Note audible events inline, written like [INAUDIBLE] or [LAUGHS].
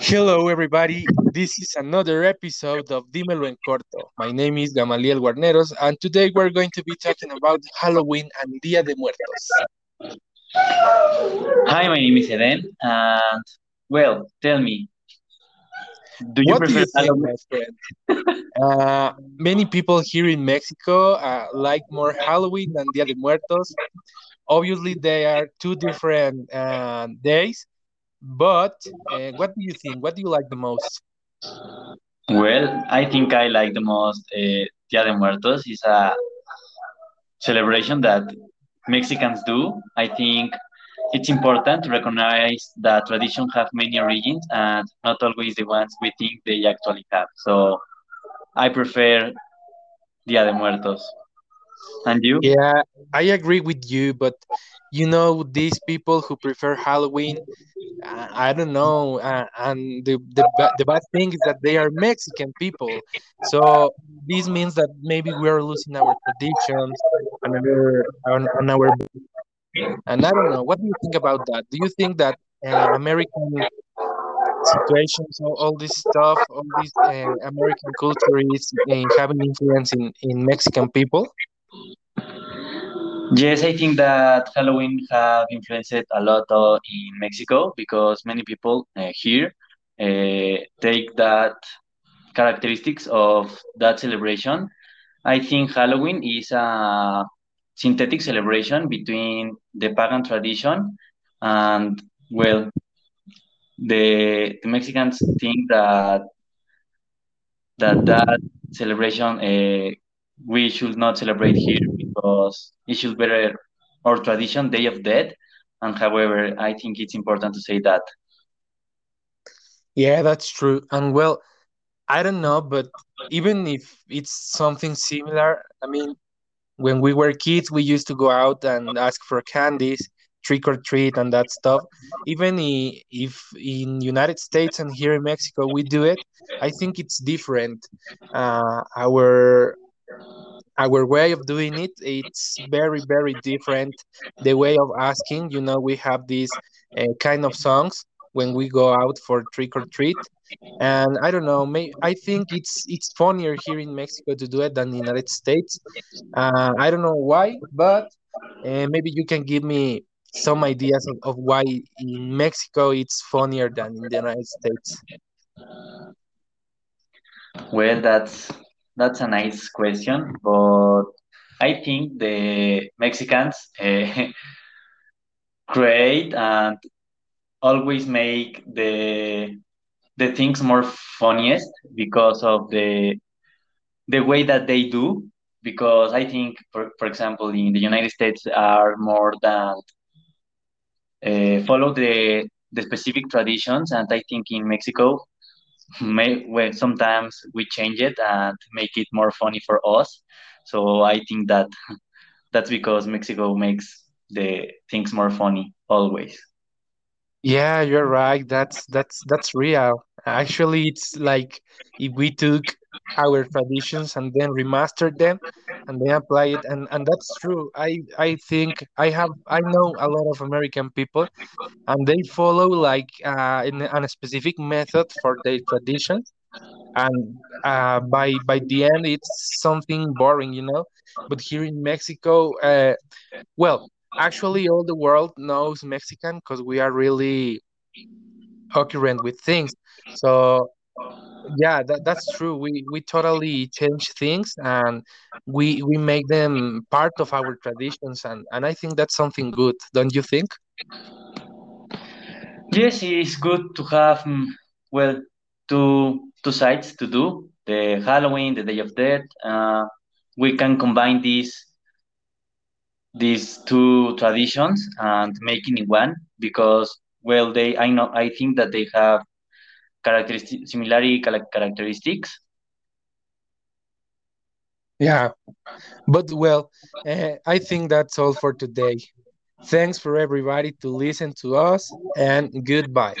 Hello, everybody. This is another episode of Dímelo en Corto. My name is Gamaliel Guarneros, and today we're going to be talking about Halloween and Dia de Muertos. Hi, my name is Eden, and well, tell me, do you What do prefer you think, Halloween? my friend? Uh, many people here in Mexico uh, like more Halloween than Dia de Muertos. Obviously, they are two different uh, days, but uh, what do you think? What do you like the most? Well, I think I like the most uh, Dia de Muertos. It's a celebration that Mexicans do. I think it's important to recognize that tradition have many origins and not always the ones we think they actually have. So I prefer Dia de Muertos. And you? Yeah, I agree with you, but you know, these people who prefer Halloween, I don't know, uh, and the, the the bad thing is that they are Mexican people, so this means that maybe we are losing our traditions and our on our and I don't know. What do you think about that? Do you think that uh, American situations, all, this stuff, all this uh, American culture is uh, having influence in in Mexican people? Yes, I think that Halloween have influenced a lot uh, in Mexico because many people uh, here uh, take that characteristics of that celebration. I think Halloween is a synthetic celebration between the pagan tradition and well, the, the Mexicans think that that that celebration uh, we should not celebrate here because it should be our tradition, Day of Dead. And however, I think it's important to say that. Yeah, that's true. And well, I don't know, but even if it's something similar, I mean, when we were kids, we used to go out and ask for candies, trick or treat, and that stuff. Even if in United States and here in Mexico we do it, I think it's different. Uh, our our way of doing it, it's very very different. The way of asking, you know, we have these uh, kind of songs when we go out for trick or treat and I don't know. May I think it's it's funnier here in Mexico to do it than the United States. Uh, I don't know why, but uh, maybe you can give me some ideas of, of why in Mexico it's funnier than in the United States. Well, that's that's a nice question, but I think the Mexicans uh, [LAUGHS] create and always make the the things more funniest because of the the way that they do. Because I think, for, for example, in the United States are more than uh, follow the the specific traditions, and I think in Mexico, may well, sometimes we change it and make it more funny for us. So I think that [LAUGHS] that's because Mexico makes the things more funny always. Yeah, you're right. That's that's that's real. Actually, it's like if we took our traditions and then remastered them and then apply it and and that's true. I I think I have I know a lot of American people and they follow like uh, in a, a specific method for their traditions and uh, by by the end it's something boring you know but here in mexico uh, well actually all the world knows mexican because we are really occurrent with things so yeah that, that's true we we totally change things and we we make them part of our traditions and and i think that's something good don't you think Yes, it's good to have mm, well two two sides to do the Halloween, the Day of Death. Uh, we can combine these these two traditions and making it one because well they I know I think that they have characteristic similarity characteristics. yeah but well uh, i think that's all for today Thanks for everybody to listen to us and goodbye.